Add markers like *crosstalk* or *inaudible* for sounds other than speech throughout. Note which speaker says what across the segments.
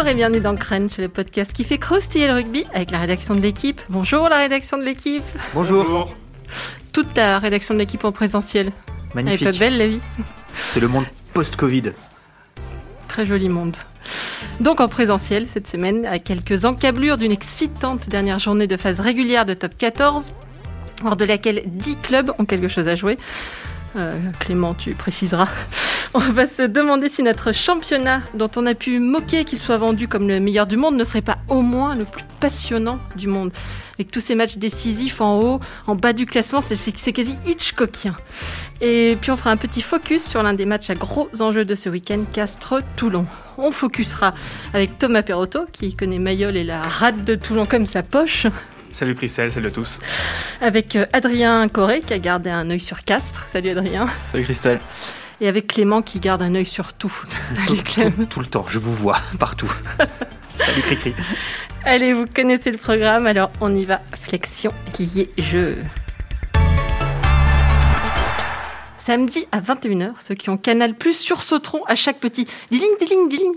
Speaker 1: Bonjour et bienvenue dans Crunch, le podcast qui fait croustiller le rugby avec la rédaction de l'équipe. Bonjour la rédaction de l'équipe.
Speaker 2: Bonjour.
Speaker 1: Toute la rédaction de l'équipe en présentiel.
Speaker 2: Magnifique.
Speaker 1: Elle est pas belle la vie.
Speaker 2: C'est le monde post-Covid.
Speaker 1: Très joli monde. Donc en présentiel cette semaine, à quelques encablures d'une excitante dernière journée de phase régulière de top 14, hors de laquelle 10 clubs ont quelque chose à jouer. Euh, Clément, tu préciseras. *laughs* On va se demander si notre championnat, dont on a pu moquer qu'il soit vendu comme le meilleur du monde, ne serait pas au moins le plus passionnant du monde. Avec tous ces matchs décisifs en haut, en bas du classement, c'est- quasi Hitchcockien. Et puis on fera un petit focus sur l'un des matchs à gros enjeux de ce week-end, Castres-Toulon. On focusera avec Thomas Perrotto, qui connaît Mayol et la rade de Toulon comme sa poche.
Speaker 3: Salut Christelle, salut à tous.
Speaker 1: Avec euh, Adrien Corré, qui a gardé un œil sur Castres. Salut Adrien.
Speaker 3: Salut Christelle.
Speaker 1: Et avec Clément, qui garde un œil sur tout. *laughs* Allez, Clem.
Speaker 2: Tout, tout le temps, je vous vois *laughs* partout. *laughs* Salut Cricri.
Speaker 1: Allez, vous connaissez le programme, alors on y va. Flexion, lié, jeu. Samedi à 21h, ceux qui ont Canal Plus sursauteront à chaque petit diling, diling, diling.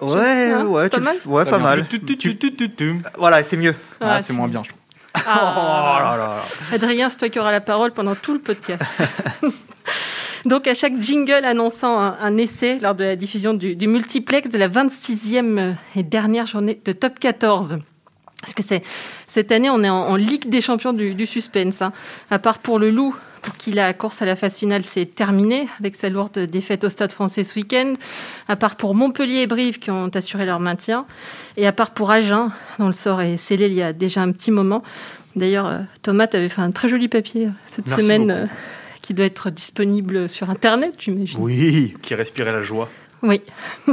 Speaker 2: Ouais,
Speaker 1: Hein,
Speaker 2: ouais,
Speaker 1: pas
Speaker 2: tu le
Speaker 1: mal
Speaker 2: ouais, pas mal.
Speaker 3: Tu- tu- tu- tu- tu- tu.
Speaker 2: Voilà, c'est mieux.
Speaker 3: Ah,
Speaker 1: Ah,
Speaker 3: c'est moins bien, je trouve.
Speaker 2: Oh
Speaker 1: Ah.
Speaker 2: là là.
Speaker 1: Adrien, c'est toi qui auras la parole pendant tout le podcast. *laughs* Donc, à chaque jingle annonçant un, un essai lors de la diffusion du, du multiplex de la 26e et dernière journée de Top 14. Parce que c'est cette année, on est en, en Ligue des champions du, du suspense. hein. À part pour le Loup, pour qui la course à la phase finale s'est terminée avec sa lourde défaite au Stade français ce week-end. À part pour Montpellier et Brive qui ont assuré leur maintien. Et à part pour Agen, dont le sort est scellé il y a déjà un petit moment. D'ailleurs, euh, Thomas, tu avais fait un très joli papier euh, cette
Speaker 2: Merci
Speaker 1: semaine euh, qui doit être disponible sur Internet, j'imagine.
Speaker 2: Oui.
Speaker 3: Qui respirait la joie.
Speaker 1: Oui. *laughs*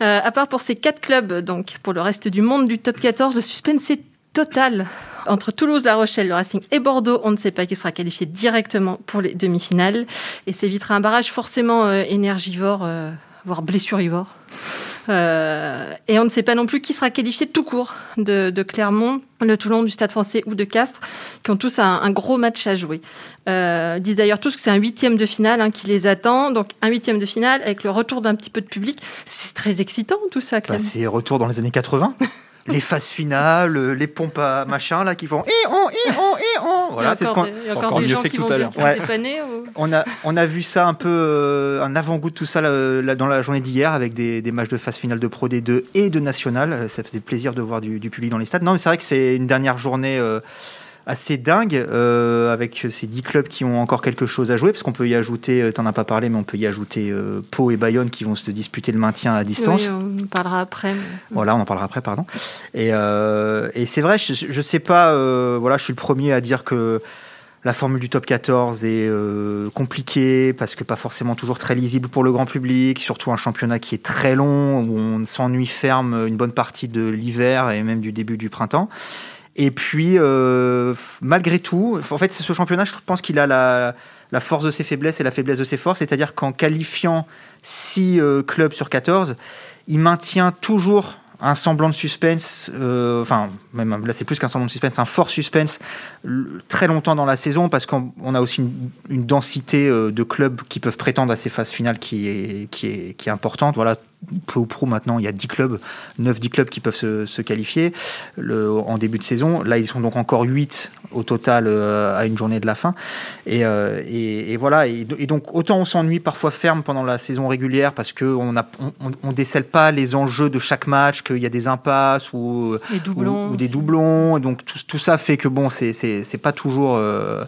Speaker 1: Euh, à part pour ces quatre clubs, donc pour le reste du monde du top 14, le suspense est total. Entre Toulouse, La Rochelle, le Racing et Bordeaux, on ne sait pas qui sera qualifié directement pour les demi-finales. Et s'évitera un barrage forcément euh, énergivore, euh, voire blessurivore. Euh, et on ne sait pas non plus qui sera qualifié tout court de, de Clermont, de Toulon, du Stade français ou de Castres, qui ont tous un, un gros match à jouer. Euh, disent d'ailleurs tous que c'est un huitième de finale hein, qui les attend. Donc un huitième de finale avec le retour d'un petit peu de public. C'est très excitant tout ça,
Speaker 2: Bah, c'est retour dans les années 80. *laughs* les phases finales, euh, les pompes à machin là qui font et on et on et on. Voilà, c'est ce qu'on.
Speaker 1: Encore
Speaker 3: mieux
Speaker 1: gens
Speaker 3: fait
Speaker 1: qui
Speaker 3: que
Speaker 1: vont
Speaker 3: tout à
Speaker 1: dire
Speaker 3: l'heure.
Speaker 2: Ouais.
Speaker 1: ou-
Speaker 2: On a, on a vu ça un peu, euh, un avant-goût de tout ça là, là, dans la journée d'hier avec des, des matchs de phase finale de Pro D2 et de National. Euh, Ça faisait plaisir de voir du, du public dans les stades. Non, mais c'est vrai que c'est une dernière journée euh, assez dingue euh, avec ces 10 clubs qui ont encore quelque chose à jouer parce qu'on peut y ajouter, euh, t'en as pas parlé, mais on peut y ajouter euh, Pau et Bayonne qui vont se disputer le maintien à distance.
Speaker 1: Oui, on en parlera après.
Speaker 2: Voilà, on en parlera après, pardon. Et, euh, et c'est vrai, je, je sais pas, euh, voilà, je suis le premier à dire que la formule du top 14 est euh, compliquée parce que pas forcément toujours très lisible pour le grand public, surtout un championnat qui est très long, où on s'ennuie ferme une bonne partie de l'hiver et même du début du printemps. Et puis, euh, malgré tout, en fait, ce championnat, je pense qu'il a la, force de ses faiblesses et la faiblesse de ses forces, c'est-à-dire qu'en qualifiant 6 clubs sur 14, il maintient toujours un semblant de suspense, euh, enfin, même là c'est plus qu'un semblant de suspense, un fort suspense très longtemps dans la saison parce qu'on on a aussi une, densité euh, de clubs qui peuvent prétendre à ces phases finales qui est, qui est importante. Voilà, peu ou prou maintenant, il y a 10 clubs, 9-10 clubs qui peuvent se, se qualifier le, en début de saison. Là, ils sont donc encore 8 au total euh, à une journée de la fin. Et, euh, et, et voilà, et, et donc autant on s'ennuie parfois ferme pendant la saison régulière parce qu'on ne on, on, décèle pas les enjeux de chaque match, qu'il y a des impasses ou, des doublons. Et donc tout, tout ça fait que bon, c'est pas toujours euh,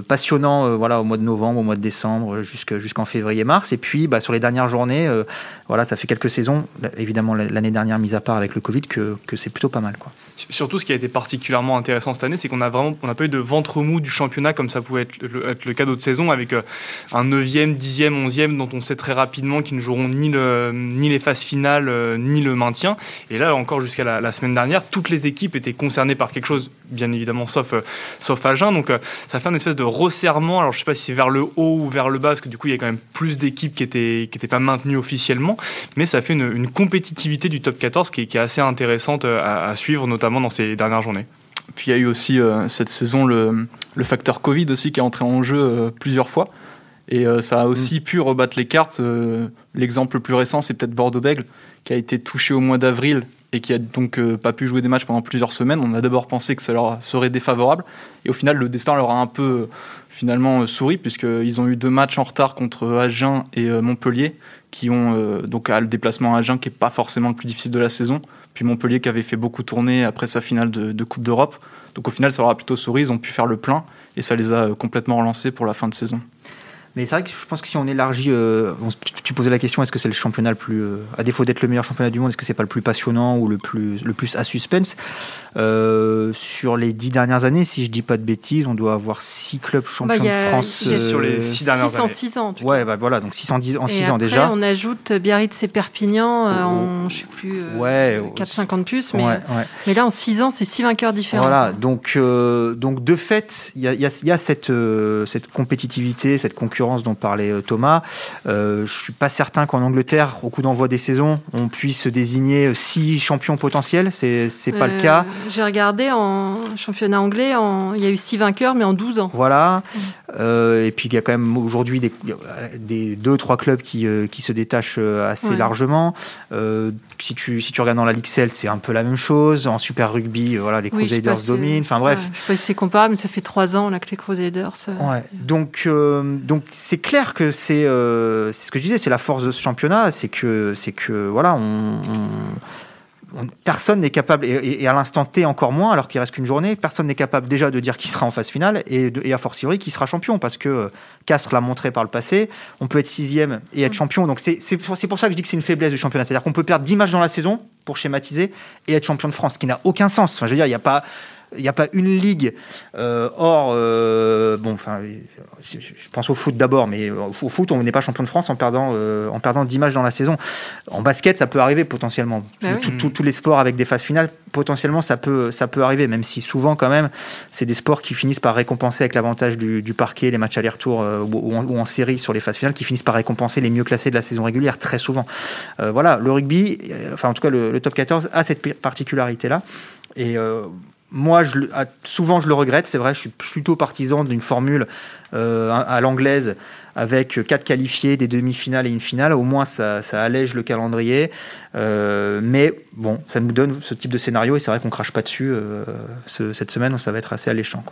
Speaker 2: passionnant euh, voilà, au mois de novembre, au mois de décembre, jusque- jusqu'en février-mars. Et puis bah, sur les dernières journées, euh, voilà, ça fait quelques saisons, évidemment l'année dernière mise à part avec le Covid, que, que c'est plutôt pas mal. Quoi.
Speaker 3: Surtout, ce qui a été particulièrement intéressant cette année, c'est qu'on a vraiment, on n'a pas eu de ventre mou du championnat comme ça pouvait être le, être le cas d'autres saisons, avec euh, un 9e, 10e, 11e dont on sait très rapidement qu'ils ne joueront ni, le, ni les phases finales, euh, ni le maintien. Et là, encore jusqu'à la, semaine dernière, toutes les équipes étaient concernées par quelque chose, bien évidemment, sauf, euh, sauf Agen. Donc, ça fait une espèce de resserrement. Alors, je sais pas si c'est vers le haut ou vers le bas, parce que du coup, il y a quand même plus d'équipes qui étaient, qui étaient pas maintenues officiellement. Mais ça fait une, compétitivité du top 14 qui est, assez intéressante à suivre, notamment dans ces dernières journées.
Speaker 4: Puis il y a eu aussi euh, cette saison le, le facteur Covid aussi qui est entré en jeu euh, plusieurs fois. Et ça a aussi pu rebattre les cartes. L'exemple le plus récent, c'est peut-être Bordeaux-Bègle, qui a été touché au mois d'avril et qui a donc pas pu jouer des matchs pendant plusieurs semaines. On a d'abord pensé que ça leur serait défavorable. Et au final, le destin leur a un peu finalement souri, puisqu'ils ont eu deux matchs en retard contre Agen et Montpellier, qui ont donc le déplacement à Agen qui n'est pas forcément le plus difficile de la saison, puis Montpellier qui avait fait beaucoup tourner après sa finale de, Coupe d'Europe. Donc au final, ça leur a plutôt souri, ils ont pu faire le plein et ça les a complètement relancés pour la fin de saison.
Speaker 2: Mais c'est vrai que je pense que si on élargit, euh, tu posais la question, est-ce que c'est le championnat le plus, euh, à défaut d'être le meilleur championnat du monde, est-ce que c'est pas le plus passionnant ou le plus, le plus à suspense? Euh, Sur les dix dernières années, si je dis pas de bêtises, on doit avoir six clubs bah, champions de France.
Speaker 3: sur les six dernières années.
Speaker 1: en six ans.
Speaker 2: Ouais, bah voilà, donc six en, en six
Speaker 1: ans
Speaker 2: déjà.
Speaker 1: on ajoute Biarritz et Perpignan en, je sais plus, ouais, 4-5 plus, mais, mais là en six ans, c'est six vainqueurs différents.
Speaker 2: Voilà, donc, donc de fait, il y a, y a, cette, cette compétitivité, cette concurrence dont parlait Thomas. Euh, je suis pas certain qu'en Angleterre, au coup d'envoi des saisons, on puisse désigner six champions potentiels. C'est c'est pas le euh, cas.
Speaker 1: J'ai regardé en championnat anglais, il y a eu six vainqueurs, mais en 12 ans.
Speaker 2: Voilà. Euh, et puis il y a quand même aujourd'hui des, des, deux trois clubs qui, euh, qui se détachent assez largement. si tu si tu regardes dans la Ligue Celt, c'est un peu la même chose. En Super Rugby, voilà, les Crusaders dominent. Enfin bref.
Speaker 1: Je sais pas si c'est comparable, mais ça fait trois ans là que les Crusaders.
Speaker 2: Ouais. Donc donc c'est clair que euh, c'est ce que je disais, c'est la force de ce championnat, c'est que, c'est que voilà, on, personne n'est capable, et, à l'instant T encore moins, alors qu'il reste qu'une journée, personne n'est capable déjà de dire qui sera en phase finale et, a fortiori qui sera champion, parce que euh, Castres l'a montré par le passé, on peut être sixième et être champion. Donc c'est, c'est, pour, ça que je dis que c'est une faiblesse du championnat, c'est-à-dire qu'on peut perdre 10 matchs dans la saison, pour schématiser, et être champion de France, ce qui n'a aucun sens. Enfin, je veux dire, il n'y a pas il n'y a pas une ligue euh, hors. Euh, bon, enfin, je pense au foot d'abord, mais au foot, on n'est pas champion de France en perdant, euh, en perdant 10 matchs dans la saison. En basket, ça peut arriver potentiellement. Bah tous les sports avec des phases finales, potentiellement, ça peut, ça peut arriver, même si souvent, quand même, c'est des sports qui finissent par récompenser avec l'avantage du, parquet, les matchs aller-retour ou, ou, en série sur les phases finales, qui finissent par récompenser les mieux classés de la saison régulière, très souvent. voilà, le rugby, enfin, en tout cas, le, le top 14 a cette particularité-là. Et moi, je, souvent, je le regrette. C'est vrai, je suis plutôt partisan d'une formule euh, à l'anglaise avec quatre qualifiés, des demi-finales et une finale. Au moins, ça, allège le calendrier. Euh, mais bon, ça nous donne ce type de scénario et c'est vrai qu'on crache pas dessus euh, cette semaine. Ça va être assez alléchant.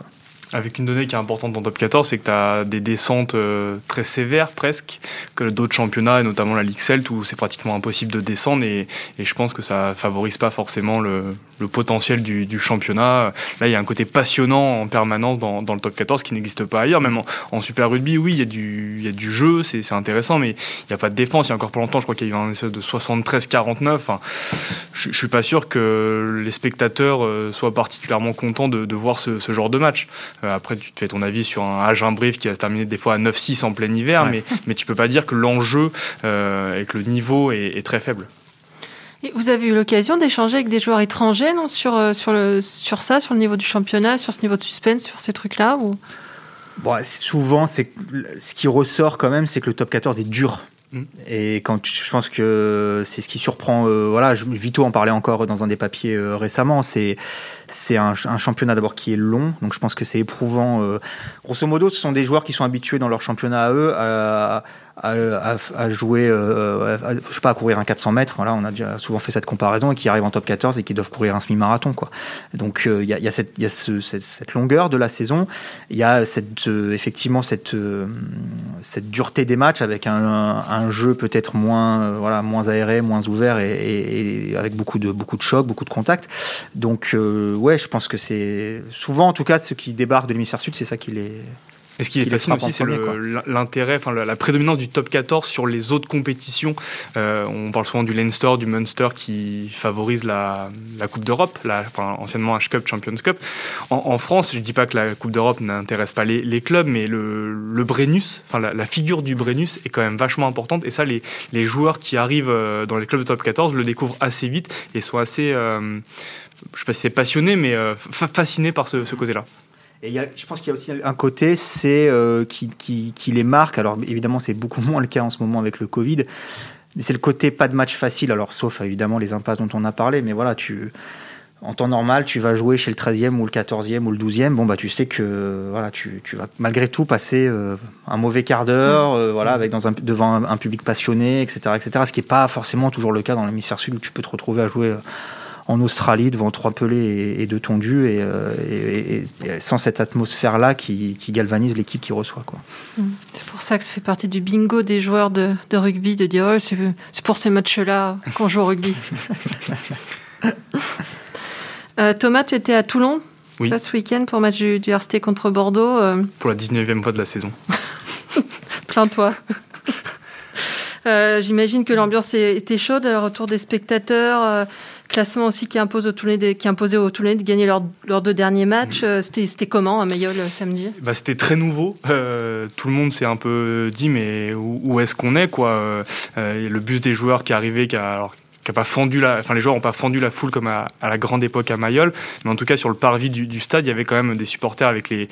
Speaker 3: Avec une donnée qui est importante dans top 14, c'est que tu as des descentes euh, très sévères presque, que d'autres championnats, et notamment la Ligue Celt, où c'est pratiquement impossible de descendre, et, je pense que ça favorise pas forcément le, potentiel du, championnat. Là, il y a un côté passionnant en permanence dans, le top 14 qui n'existe pas ailleurs. Même en, Super Rugby, oui, il y a du, jeu, c'est intéressant, mais il n'y a pas de défense. Il y a encore pas longtemps, je crois qu'il y a eu un espèce de 73-49. Enfin, je, je suis pas sûr que les spectateurs euh, soient particulièrement contents de, voir ce genre de match. Euh, après, tu te fais ton avis sur un Agen Brief qui va se terminer des fois à 9-6 en plein hiver, mais, mais tu peux pas dire que l'enjeu euh, et que le niveau est, très faible.
Speaker 1: Et vous avez eu l'occasion d'échanger avec des joueurs étrangers non, sur, euh, sur, le, sur ça, sur le niveau du championnat, sur ce niveau de suspense, sur ces trucs-là ou...
Speaker 2: bon, Souvent, c'est ce qui ressort quand même, c'est que le top 14 est dur. Et quand je pense que c'est ce qui surprend, euh, voilà, Vito en parlait encore dans un des papiers euh, récemment. C'est c'est un, championnat d'abord qui est long, donc je pense que c'est éprouvant. Euh. grosso modo, ce sont des joueurs qui sont habitués dans leur championnat à eux à, jouer, euh, je sais pas, à courir un 400 mètres. Voilà, on a déjà souvent fait cette comparaison et qui arrivent en top 14 et qui doivent courir un semi-marathon, quoi. Donc il y, a, cette, longueur de la saison, il y a cette, effectivement cette, dureté des matchs avec un jeu peut-être moins, voilà, moins aéré, moins ouvert et, avec beaucoup de beaucoup de chocs, beaucoup de contacts. Donc ouais, je pense que c'est souvent, en tout cas, ceux qui débarquent de l'hémisphère sud, c'est ça qui les
Speaker 3: et ce qui est fascinant aussi, c'est l'intérêt, enfin la, prédominance du top 14 sur les autres compétitions. Euh, on parle souvent du Leinster, du Munster qui favorise la, la Coupe d'Europe, enfin, anciennement H Cup, Champions Cup. En, France, je ne dis pas que la Coupe d'Europe n'intéresse pas les, les, clubs, mais le, le Brennus, enfin la, la, figure du Brennus est quand même vachement importante. Et ça, les, les joueurs qui arrivent euh, dans les clubs de top 14 le découvrent assez vite et sont assez, euh, je sais pas si c'est passionné, mais euh, fascinés par ce, ce côté-là.
Speaker 2: Et y a, je pense qu'il y a aussi un côté, c'est euh, qui, qui, qui, les marque. Alors évidemment, c'est beaucoup *laughs* moins le cas en ce moment avec le Covid. Mais c'est le côté pas de match facile. Alors sauf évidemment les impasses dont on a parlé. Mais voilà, tu en temps normal, tu vas jouer chez le 13e ou le 14e ou le 12e, bon bah tu sais que voilà, tu, tu vas malgré tout passer euh, un mauvais quart d'heure, euh, voilà, avec dans un, devant un, un public passionné, etc., etc. Ce qui n'est pas forcément toujours le cas dans l'hémisphère sud où tu peux te retrouver à jouer euh, en Australie devant trois pelés et, et deux tondus et, euh, et- et- et sans cette atmosphère là qui, qui galvanise l'équipe qui reçoit quoi.
Speaker 1: C'est pour ça que ça fait partie du bingo des joueurs de, de rugby de dire Ouais, c'est c'est pour ces matchs-là qu'on joue au rugby. *laughs* *laughs* Euh, Thomas, tu étais à Toulon
Speaker 3: Oui.
Speaker 1: toi, ce week-end pour le match du, du RCT contre Bordeaux. Euh,
Speaker 3: Pour la 19e fois de la saison. *laughs*
Speaker 1: Plains-toi. Euh, J'imagine que l'ambiance était chaude, euh, retour des spectateurs, euh, classement aussi qui, impose de- qui imposait aux Toulonnais de gagner leurs leurs deux derniers matchs. Euh, C'était c'était comment à Mayol euh, samedi?
Speaker 3: Bah, c'était très nouveau. Euh, tout le monde s'est un peu dit mais où, où est-ce qu'on est quoi? Euh, Le bus des joueurs qui est arrivé, qui a, alors, qui pas fendu la, enfin les joueurs ont pas fendu la foule comme à, la grande époque à Mayol, mais en tout cas sur le parvis du, stade, il y avait quand même des supporters avec les,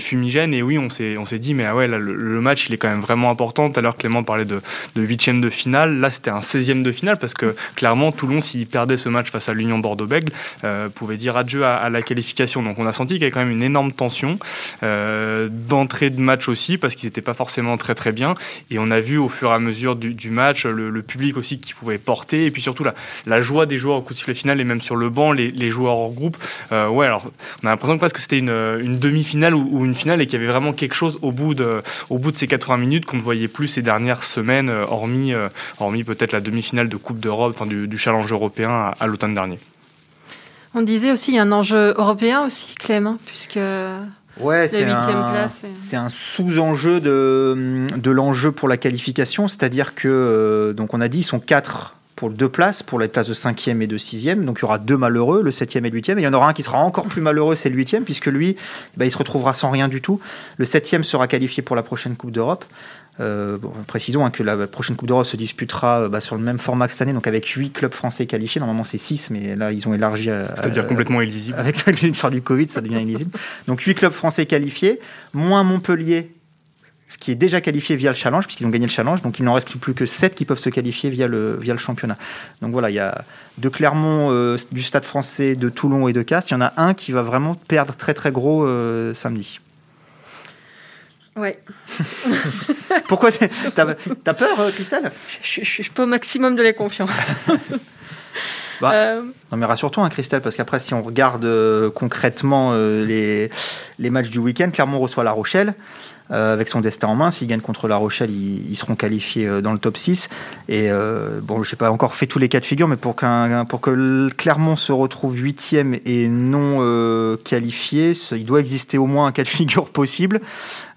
Speaker 3: fumigènes. Et oui on s'est on s'est dit mais ah ouais le, match il est quand même vraiment important. Tout à l'heure Clément parlait de de huitième de finale, là c'était un 16e de finale parce que clairement Toulon s'il perdait ce match face à l'Union Bordeaux-Bègles euh, pouvait dire adieu à, la qualification. Donc on a senti qu'il y avait quand même une énorme tension euh, d'entrée de match aussi parce qu'ils n'étaient pas forcément très très bien. Et on a vu au fur et à mesure du, du match le, le public aussi qui pouvait porter. Et puis surtout la, la joie des joueurs au coup de sifflet final et même sur le banc les, les joueurs hors groupe. Euh, ouais alors on a l'impression que presque c'était une, une demi-finale ou, ou une finale et qu'il y avait vraiment quelque chose au bout de, au bout de ces 80 minutes qu'on ne voyait plus ces dernières semaines euh, hormis, euh, hormis peut-être la demi-finale de Coupe d'Europe enfin du, du challenge européen à, à l'automne dernier.
Speaker 1: On disait aussi il y a un enjeu européen aussi, Clem, hein, puisque
Speaker 2: Ouais, c'est
Speaker 1: huitième
Speaker 2: un,
Speaker 1: place, c'est-
Speaker 2: c'est un sous-enjeu de, de l'enjeu pour la qualification, c'est-à-dire que, donc on a dit, ils sont quatre pour deux places, pour les places de cinquième et de sixième, donc il y aura deux malheureux, le septième et le huitième, et il y en aura un qui sera encore plus malheureux, c'est le huitième, puisque lui, bah, il se retrouvera sans rien du tout. Le septième sera qualifié pour la prochaine Coupe d'Europe. Euh, bon, précisons hein, que la prochaine Coupe d'Europe se disputera euh, bah, sur le même format que cette année, donc avec huit clubs français qualifiés. Normalement, c'est six, mais là, ils ont élargi à,
Speaker 3: c'est-à-dire complètement illisible *laughs*
Speaker 2: avec l'histoire du Covid, ça devient illisible. Donc 8 clubs français qualifiés, moins Montpellier qui est déjà qualifié via le challenge, puisqu'ils ont gagné le challenge, donc il n'en reste plus que 7 qui peuvent se qualifier via le, via le championnat. Donc voilà, il y a de Clermont, euh, du Stade français, de Toulon et de Castres, il y en a un qui va vraiment perdre très très gros euh, samedi.
Speaker 1: ouais, *laughs*
Speaker 2: Pourquoi *laughs* T'as peur, euh, Christelle?
Speaker 1: Je, je- je suis pas au maximum de la confiance. *laughs*
Speaker 2: Bah,
Speaker 1: Euh,
Speaker 2: Non mais rassure-toi, hein, Christelle, parce qu'après, si on regarde euh, concrètement euh, les, les matchs du week-end, Clermont reçoit La Rochelle. Euh, avec son destin en main, s'ils gagnent contre La Rochelle, ils, ils seront qualifiés euh, dans le top 6. Et euh, bon, je n'ai pas encore fait tous les cas de figure, mais pour, pour que le Clermont se retrouve huitième et non euh, qualifié, il doit exister au moins un cas de figure possible.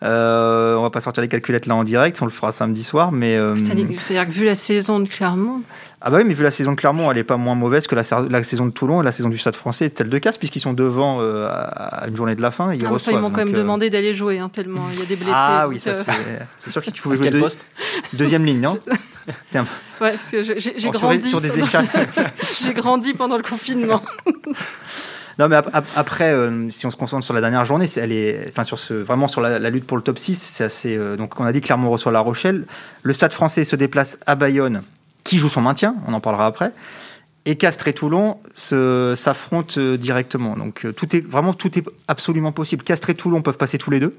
Speaker 2: Euh, on va pas sortir les calculettes là en direct, on le fera samedi soir, mais euh,
Speaker 1: C'est-à-dire que vu la saison de Clermont,
Speaker 2: ah bah oui, mais vu la saison de Clermont, elle est pas moins mauvaise que la, sa- la saison de Toulon et la saison du Stade français et celle de Casse, puisqu'ils sont devant euh, à une journée de la fin. Ils,
Speaker 1: Ah, enfin,
Speaker 2: reçoivent,
Speaker 1: ils m'ont quand même
Speaker 2: euh,
Speaker 1: demandé d'aller jouer, hein, tellement il y a des blessés.
Speaker 2: Ah oui, ça
Speaker 1: euh,
Speaker 2: c'est. C'est sûr que si tu pouvais jouer
Speaker 4: quel
Speaker 2: deux-
Speaker 4: poste
Speaker 2: deuxième ligne, *laughs* non
Speaker 1: Ouais, parce que j'ai grandi.
Speaker 2: sur des échasses. *laughs*
Speaker 1: J'ai grandi pendant le confinement. *laughs*
Speaker 2: Non, mais ap- ap- après, euh, si on se concentre sur la dernière journée, elle est, enfin sur ce, vraiment sur la, la lutte pour le top 6, c'est assez. euh, donc, on a dit Clermont reçoit La Rochelle. Le Stade Français se déplace à Bayonne, qui joue son maintien. On en parlera après. Et Castres et Toulon s'affrontent euh, directement. Donc, tout est vraiment tout est absolument possible. Castres et Toulon peuvent passer tous les deux,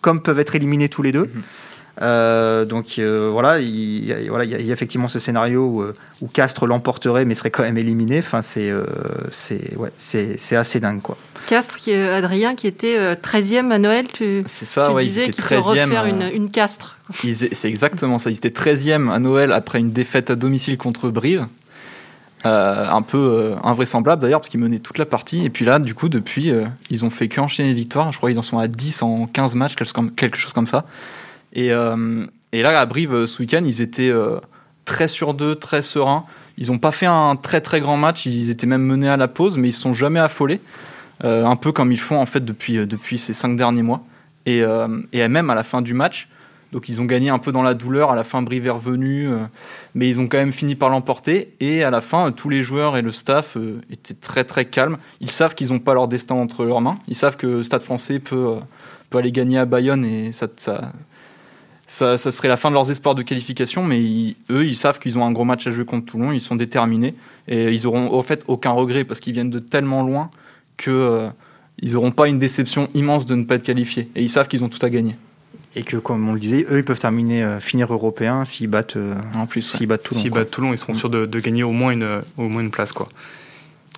Speaker 2: comme peuvent être éliminés tous les deux.
Speaker 4: Mhm.
Speaker 2: Euh, donc euh, voilà, il y, a, voilà, il y a- il y a effectivement ce scénario où, euh, où Castres l'emporterait mais serait quand même éliminé. Enfin, c'est euh, c'est ouais, c'est c'est assez dingue quoi.
Speaker 1: Castres, qui est Adrien, qui était euh, 13e à Noël, tu,
Speaker 4: C'est ça,
Speaker 1: tu
Speaker 4: ouais,
Speaker 1: disais qu'il peut
Speaker 4: 13e.
Speaker 1: refaire
Speaker 4: euh,
Speaker 1: une, une Castres.
Speaker 4: C'est exactement ça. Ils étaient 13e à Noël après une défaite à domicile contre Brive. Euh, un peu euh, invraisemblable d'ailleurs, parce qu'ils menaient toute la partie. Et puis là, du coup, depuis, euh, ils ont fait qu'enchaîner les victoires. Je crois qu'ils en sont à 10 en 15 matchs, quelque chose comme, quelque chose comme ça. Et, euh, et là, à Brive, euh, ce week-end, ils étaient euh, très sur deux, très sereins. Ils n'ont pas fait un très très grand match. Ils étaient même menés à la pause, mais ils ne sont jamais affolés. Un peu comme ils font en fait depuis, depuis ces cinq derniers mois. Et, même à la fin du match, donc ils ont gagné un peu dans la douleur. À la fin, Brive est revenu, mais ils ont quand même fini par l'emporter. Et à la fin, tous les joueurs et le staff étaient très très calmes. Ils savent qu'ils n'ont pas leur destin entre leurs mains. Ils savent que Stade Français peut, peut aller gagner à Bayonne et ça, ça, ça, serait la fin de leurs espoirs de qualification, mais eux, ils savent qu'ils ont un gros match à jouer contre Toulon, ils sont déterminés et ils auront au fait aucun regret parce qu'ils viennent de tellement loin que euh, ils n'auront pas une déception immense de ne pas être qualifiés et ils savent qu'ils ont tout à gagner.
Speaker 2: Et que, comme on le disait, eux, ils peuvent terminer, euh, finir européen s'ils battent, euh,
Speaker 4: en plus,
Speaker 2: s'ils battent Toulon.
Speaker 3: S'ils battent Toulon, ils seront sûrs de, de, gagner au moins une, au moins une place, quoi.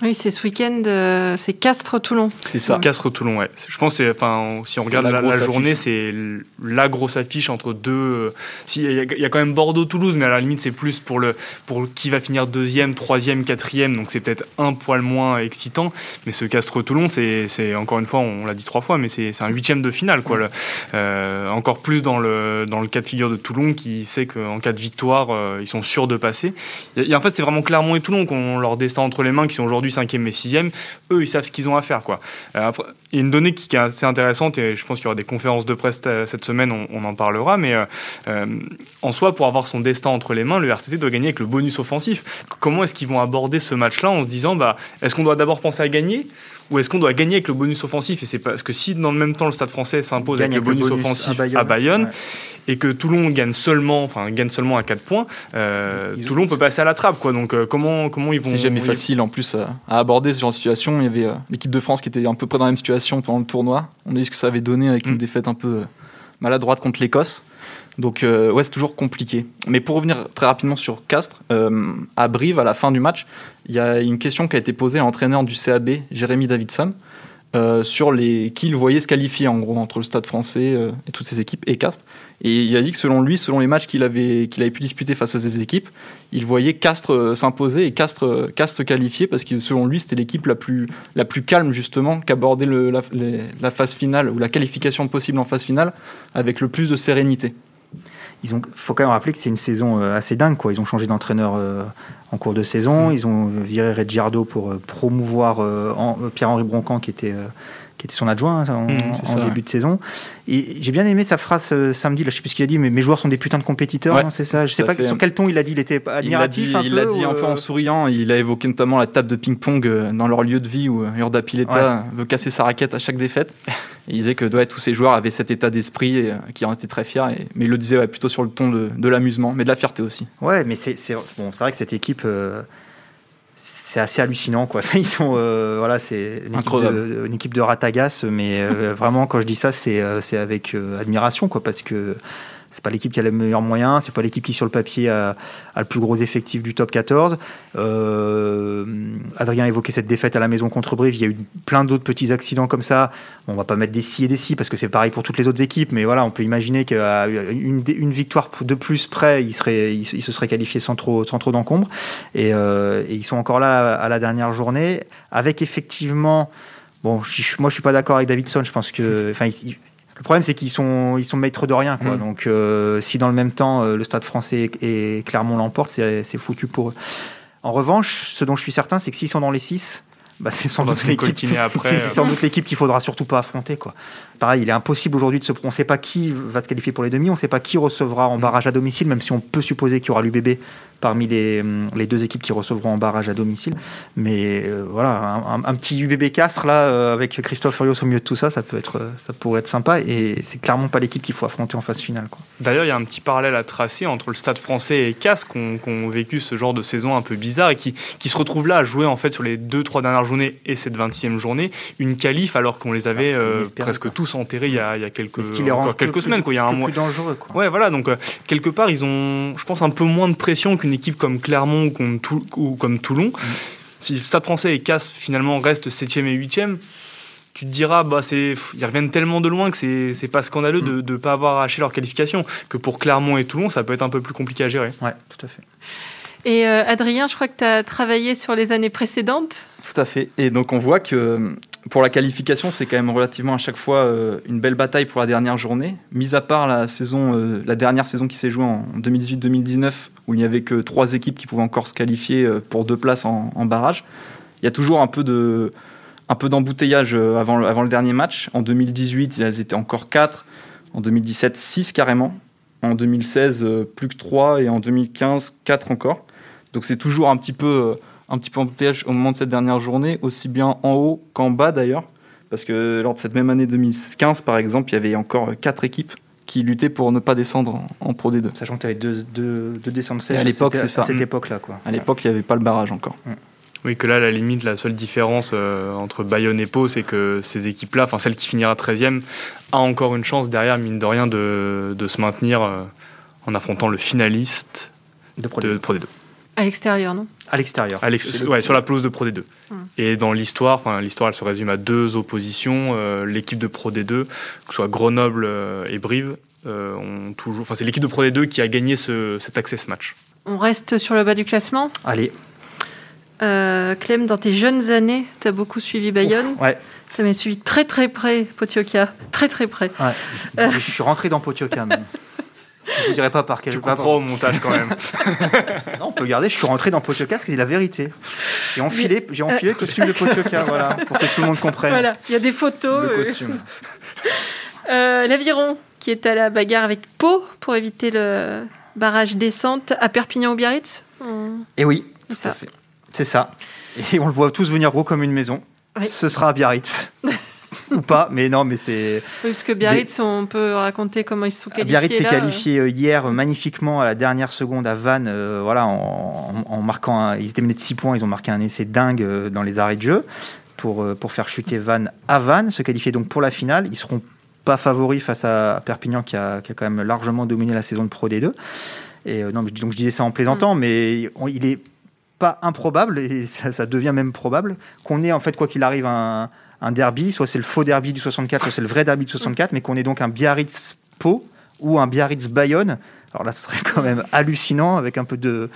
Speaker 1: Oui, c'est ce week-end, euh, c'est Castres-Toulon.
Speaker 3: C'est ça. Castres-Toulon, ouais. Je pense que enfin, si on regarde la, la, la journée, c'est la grosse affiche entre deux. Euh, si, il y, y, a quand même Bordeaux-Toulouse, mais à la limite, c'est plus pour, le, pour qui va finir deuxième, troisième, quatrième. Donc c'est peut-être un poil moins excitant. Mais ce Castres-Toulon, c'est encore une fois, on l'a dit trois fois, mais c'est un huitième de finale. Quoi, le, euh, encore plus dans le, dans le cas de figure de Toulon, qui sait qu'en cas de victoire, euh, ils sont sûrs de passer. Et, en fait, c'est vraiment Clermont et Toulon qui ont leur destin entre les mains, qui sont aujourd'hui 5e et 6e, eux, ils savent ce qu'ils ont à faire. Quoi. Euh, il y a une donnée qui, est assez intéressante, et je pense qu'il y aura des conférences de presse cette semaine, on, en parlera, mais euh, euh, en soi, pour avoir son destin entre les mains, le RCT doit gagner avec le bonus offensif. Comment est-ce qu'ils vont aborder ce match-là en se disant, bah, est-ce qu'on doit d'abord penser à gagner? Ou est-ce qu'on doit gagner avec le bonus offensif Et c'est parce que si dans le même temps le Stade Français s'impose avec, avec, le bonus, offensif à Bayonne, à Bayonne ouais. et que Toulon gagne seulement, enfin gagne seulement à 4 points, euh, Toulon peut passer à la trappe, quoi. Donc euh, comment comment ils vont
Speaker 4: C'est jamais facile en plus à, à, aborder ce genre de situation. Il y avait euh, l'équipe de France qui était un peu près dans la même situation pendant le tournoi. On a vu ce que ça avait donné avec mm. une défaite un peu maladroite contre l'Écosse. Donc euh, ouais, c'est toujours compliqué. Mais pour revenir très rapidement sur Castres, euh, à Brive, à la fin du match, il y a une question qui a été posée à l'entraîneur du CAB, Jérémy Davidson, euh, sur les qui il voyait se qualifier en gros entre le Stade Français et toutes ces équipes et Castres. Et il a dit que selon lui, selon les matchs qu'il avait avait pu disputer face à ces équipes, il voyait Castres s'imposer et Castres Castres qualifier parce que selon lui, c'était l'équipe la plus la plus calme justement qu'abordait la, la phase finale ou la qualification possible en phase finale avec le plus de sérénité
Speaker 2: ils ont faut quand même rappeler que c'est une saison assez dingue quoi. Ils ont changé d'entraîneur euh, en cours de saison. Ils ont viré Reggiardo pour euh, promouvoir euh, Pierre-Henri Broncan qui était qui était son adjoint hein, en, mmh, en ça, début ouais. de saison. Et j'ai bien aimé sa phrase euh, samedi, là, je sais plus ce qu'il a dit, mais mes joueurs sont des putains de compétiteurs,
Speaker 4: ouais,
Speaker 2: hein, c'est ça. Je sais pas
Speaker 4: fait.
Speaker 2: sur quel ton il a dit, il était admiratif.
Speaker 4: Il l'a dit, il dit un peu en souriant, il a évoqué notamment la table de ping-pong euh, dans leur lieu de vie où Urda Pileta ouais. veut casser sa raquette à chaque défaite. Et il disait que ouais, tous ces joueurs avaient cet état d'esprit et euh, qui en étaient très fiers, et, mais il le disait plutôt sur le ton de, de l'amusement, mais de la fierté aussi.
Speaker 2: Ouais, mais c'est bon, vrai que cette équipe. Euh c'est assez hallucinant quoi. *laughs* Ils sont euh, voilà, c'est une, une, équipe de ratagas, mais euh, vraiment quand je dis ça, c'est euh, c'est avec admiration quoi, parce que c'est pas l'équipe qui a les meilleurs moyens, c'est pas l'équipe qui sur le papier a, le plus gros effectif du top 14. Euh, Adrien a évoqué cette défaite à la maison contre Brive, il y a eu plein d'autres petits accidents comme ça. On va pas mettre des si et des si parce que c'est pareil pour toutes les autres équipes, mais voilà, on peut imaginer qu'à une, victoire de plus près, ils se seraient qualifiés sans trop, d'encombre. Et, euh, et, ils sont encore là à la dernière journée avec effectivement. Bon, moi je suis pas d'accord avec Davidson. Je pense que, le problème, c'est qu'ils sont, ils sont maîtres de rien. Quoi. Mmh. Donc, euh, si dans le même temps, euh, le Stade français et Clermont l'emportent, c'est foutu pour eux. En revanche, ce dont je suis certain, c'est que s'ils sont dans les 6, bah, c'est sans doute l'équipe *laughs* sans doute l'équipe qu'il faudra surtout pas affronter quoi. Pareil, il est impossible aujourd'hui de se on ne sait pas qui va se qualifier pour les demi, on ne sait pas qui recevra en barrage à domicile même si on peut supposer qu'il y aura l'UBB parmi les, les, deux équipes qui recevront en barrage à domicile. Mais euh, voilà, un, un, petit UBB Castres là euh, avec Christophe Furios au milieu de tout ça, ça peut être ça pourrait être sympa et c'est clairement pas l'équipe qu'il faut affronter en phase finale
Speaker 3: D'ailleurs, il y a un petit parallèle à tracer entre le Stade français et Castres qui ont, qu vécu ce genre de saison un peu bizarre et qui, qui se retrouvent là à jouer en fait sur les deux trois dernières journée et cette 26e journée une qualif alors qu'on les avait euh, presque quoi. tous enterrés il y a, il y a quelques, encore quelques
Speaker 2: plus,
Speaker 3: semaines. Quoi. Il y a un mois.
Speaker 2: dangereux. Quoi.
Speaker 3: Ouais, voilà. Donc, euh, quelque part, ils ont, je pense, un peu moins de pression qu'une équipe comme Clermont ou comme, Toul ou comme Toulon. Mm. Si le Stade français et Casse finalement restent 7e et 8e, tu te diras, bah, ils reviennent tellement de loin que c'est pas scandaleux mm. de ne pas avoir arraché leur qualification. Que pour Clermont et Toulon, ça peut être un peu plus compliqué à gérer.
Speaker 2: Ouais, tout à fait.
Speaker 1: Et euh, Adrien, je crois que tu as travaillé sur les années précédentes.
Speaker 4: Tout à fait. Et donc on voit que pour la qualification, c'est quand même relativement à chaque fois euh, une belle bataille pour la dernière journée. Mis à part la, saison, euh, la dernière saison qui s'est jouée en 2018-2019, où il n'y avait que trois équipes qui pouvaient encore se qualifier euh, pour deux places en, barrage, il y a toujours un peu peu d'embouteillage euh, avant, avant le dernier match. En 2018, elles étaient encore 4. En 2017, 6 carrément. En 2016, euh, plus que 3. Et en 2015, 4 encore. Donc c'est toujours un petit peu un petit peu embouteillage au moment de cette dernière journée, aussi bien en haut qu'en bas d'ailleurs. Parce que lors de cette même année 2015, par exemple, il y avait encore 4 équipes qui luttaient pour ne pas descendre en, en Pro D2.
Speaker 2: Sachant que tu avais deux, deux, deux descentes sèches
Speaker 4: Et à l'époque,
Speaker 2: cette-
Speaker 4: c'est ça.
Speaker 2: À cette
Speaker 3: Mm.
Speaker 2: époque-là, quoi.
Speaker 4: À l'époque, il n'y avait pas le barrage encore.
Speaker 3: Oui, que là, à la limite, la seule différence euh, entre Bayonne et Pau, c'est que ces équipes-là, enfin celle qui finira 13e, a encore une chance derrière, mine de rien, de, de se maintenir euh, en affrontant le finaliste
Speaker 2: De Pro
Speaker 3: de
Speaker 2: D2.
Speaker 3: Pro D2.
Speaker 1: À l'extérieur, non?
Speaker 2: À l'extérieur.
Speaker 3: Ouais, sur la pelouse de Pro D2.
Speaker 1: Hmm.
Speaker 3: Et dans l'histoire, enfin, l'histoire, elle se résume à deux oppositions. Euh, l'équipe de Pro D2, que ce soit Grenoble euh, et Brive, euh, ont toujours. Enfin, c'est l'équipe de Pro D2 qui a gagné ce, cet access match.
Speaker 1: On reste sur le bas du classement?
Speaker 2: Allez.
Speaker 1: Euh, Clem, dans tes jeunes années, tu as beaucoup suivi Bayonne?
Speaker 2: Ouf, ouais.
Speaker 1: Tu as même suivi très très près Potioka. Très très près.
Speaker 2: ouais. Je suis rentré dans Potioka, même. *laughs* Je vous dirai pas par quel
Speaker 3: Tu
Speaker 2: pas-
Speaker 3: comprends au montage quand même. *laughs*
Speaker 2: Non, on peut garder. Je suis rentré dans Potioka, c'est la vérité. J'ai enfilé, j'ai enfilé le costume de Potioka, voilà, pour que tout le monde comprenne.
Speaker 1: Voilà, il y a des photos.
Speaker 4: Le
Speaker 1: euh,
Speaker 4: costume. *laughs*
Speaker 1: Euh, L'Aviron, qui est à la bagarre avec Pau pour éviter le barrage descente à Perpignan ou Biarritz.
Speaker 2: Et oui,
Speaker 1: c'est ça.
Speaker 2: c'est ça. Et on le voit tous venir gros comme une maison.
Speaker 1: Oui.
Speaker 2: Ce sera à Biarritz. *laughs* *laughs* Ou pas, mais non, mais c'est.
Speaker 1: Oui, parce que Biarritz, on peut raconter comment ils se sont qualifiés.
Speaker 2: Biarritz s'est qualifié euh, hier euh, magnifiquement à la dernière seconde à Vannes, euh, voilà, en, en- en marquant. un- ils étaient menés de 6 points, ils ont marqué un essai dingue dans les arrêts de jeu pour, pour faire chuter Vannes à Vannes, se qualifier donc pour la finale. Ils seront pas favoris face à Perpignan qui a, qui a quand même largement dominé la saison de Pro D2. Et euh, non, mais donc je disais ça en plaisantant, mais on- il est pas improbable et ça, ça devient même probable qu'on ait en fait quoi qu'il arrive un, un derby, soit c'est le faux derby du 64, soit c'est le vrai derby du 64, mais qu'on ait donc un Biarritz Pau ou un Biarritz Bayonne. Alors là, ce serait quand même hallucinant avec un peu de.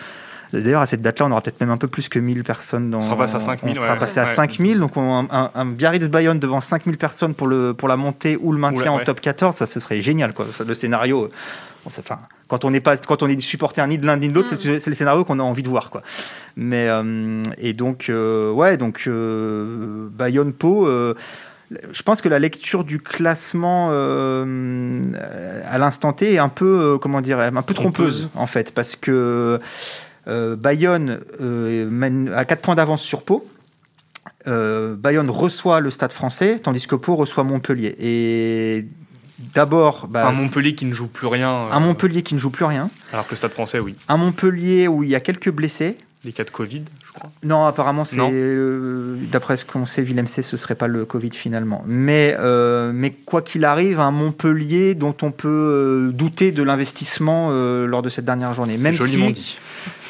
Speaker 2: D'ailleurs, à cette date-là, on aura peut-être même un peu plus que 1000 personnes. Dans...
Speaker 3: On sera passé à 5000,
Speaker 2: On sera
Speaker 3: ouais.
Speaker 2: passé à
Speaker 3: Ouais.
Speaker 2: 5000. Donc, on- un, un Biarritz Bayonne devant 5000 personnes pour, le, pour la montée ou le maintien
Speaker 3: Oula,
Speaker 2: en
Speaker 3: ouais.
Speaker 2: top 14, ça, ce serait génial. Quoi. Ça, le scénario. Enfin, quand on n'est pas, quand on est supporter ni de l'un ni de l'autre,
Speaker 1: Mm.
Speaker 2: c'est le scénario qu'on a envie de voir, quoi. Mais euh, et donc, euh, ouais, donc euh, Bayonne euh, je pense que la lecture du classement à l'instant T est un peu, comment dire, un peu trompeuse,
Speaker 3: Trompeuse.
Speaker 2: en fait, parce que Bayonne mène à 4 points d'avance sur Pau. Bayonne reçoit le Stade Français, tandis que Pau reçoit Montpellier. Et d'abord, bah,
Speaker 3: un Montpellier qui ne joue plus rien. euh,
Speaker 2: un Montpellier qui ne joue plus rien,
Speaker 3: Alors que le Stade français, oui.
Speaker 2: un Montpellier où il y a quelques blessés.
Speaker 3: Les cas de Covid, je crois.
Speaker 2: Non, apparemment, c'est euh, d'après ce qu'on sait, Willem C, ce serait pas le Covid finalement. Mais, euh, mais quoi qu'il arrive, un Montpellier dont on peut euh, douter de l'investissement euh, lors de cette dernière journée. Même
Speaker 3: joliment
Speaker 2: si,
Speaker 3: dit.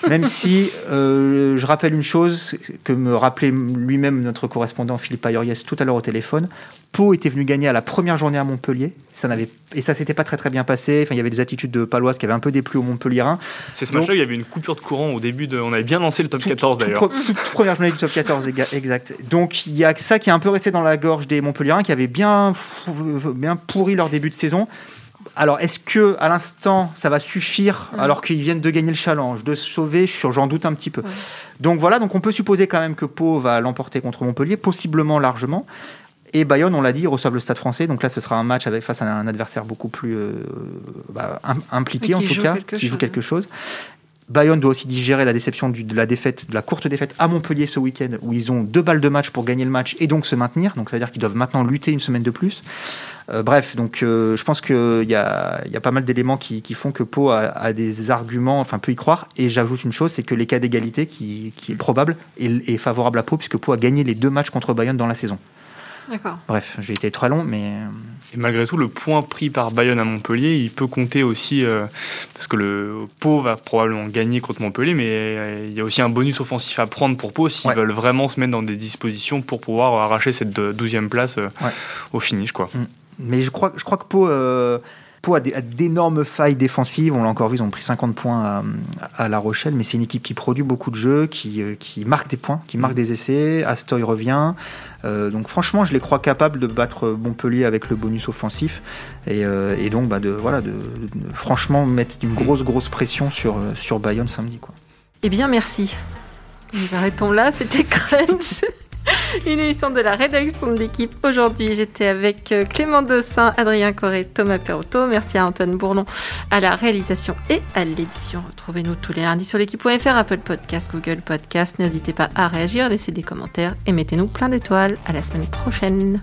Speaker 2: Même si euh, je rappelle une chose que me rappelait lui-même notre correspondant Philippe Ayoriès tout à l'heure au téléphone. Pau était venu gagner à la première journée à Montpellier. Ça n'avait et ça s'était pas très très bien passé. Enfin, il y avait des attitudes de Paloise qui avaient un peu déplu au Montpellierin.
Speaker 3: C'est ce match-là, il y avait une coupure de courant au début de. On avait bien lancé le top
Speaker 2: Tout-
Speaker 3: 14
Speaker 2: tout
Speaker 3: d'ailleurs.
Speaker 2: première journée du top 14, éga- exact. Donc il y a ça qui est un peu resté dans la gorge des Montpellierins qui avaient bien, bien pourri leur début de saison. Alors est-ce que à l'instant ça va suffire
Speaker 1: Mhm.
Speaker 2: alors qu'ils viennent de gagner le challenge, de se sauver je- J'en doute un petit peu.
Speaker 1: Ouais.
Speaker 2: Donc voilà, donc on peut supposer quand même que Pau va l'emporter contre Montpellier, possiblement largement. Et Bayonne, on l'a dit, ils reçoivent le Stade français. Donc là, ce sera un match avec, face à un adversaire beaucoup plus euh, bah, im- impliqué, en tout
Speaker 1: joue
Speaker 2: cas, qui joue quelque chose. Bayonne doit aussi digérer la déception de la défaite, de la courte défaite à Montpellier ce week-end, où ils ont deux balles de match pour gagner le match et donc se maintenir. Donc ça veut dire qu'ils doivent maintenant lutter une semaine de plus. Euh, bref, donc euh, je pense qu'il y a, pas mal d'éléments qui, font que Pau a, des arguments, enfin peut y croire. Et j'ajoute une chose, c'est que les cas d'égalité, qui, est probable, est, est favorable à Pau, puisque Pau a gagné les deux matchs contre Bayonne dans la saison.
Speaker 1: D'accord.
Speaker 2: Bref, j'ai été très long, mais euh,
Speaker 3: Et malgré tout, le point pris par Bayonne à Montpellier, il peut compter aussi, euh, parce que le Pau va probablement gagner contre Montpellier, mais euh, il y a aussi un bonus offensif à prendre pour Pau s'ils
Speaker 2: Ouais.
Speaker 3: veulent vraiment se mettre dans des dispositions pour pouvoir arracher cette 12e place euh,
Speaker 2: Ouais.
Speaker 3: au finish. Quoi.
Speaker 2: Mais je crois, je crois que Pau, euh, Pau a d'énormes failles défensives. On l'a encore vu, ils ont pris 50 points à, à La Rochelle, mais c'est une équipe qui produit beaucoup de jeux, qui, euh, qui marque des points, qui marque des essais. Astoy revient. Euh, donc franchement, je les crois capables de battre Montpellier avec le bonus offensif. Et, euh, et donc, bah, de, voilà, de, de franchement mettre une grosse, grosse pression sur, sur Bayonne samedi. Quoi.
Speaker 1: Eh bien, merci. Nous arrêtons là, c'était Crunch. Une émission de la rédaction de l'équipe. Aujourd'hui, j'étais avec euh, Clément Dossin, Adrien Corré, Thomas Perotto. Merci à Antoine Bourlon à la réalisation et à l'édition. Retrouvez-nous tous les lundis sur l'équipe.fr, Apple Podcast, Google Podcast. N'hésitez pas à réagir, laissez des commentaires et mettez-nous plein d'étoiles. À la semaine prochaine.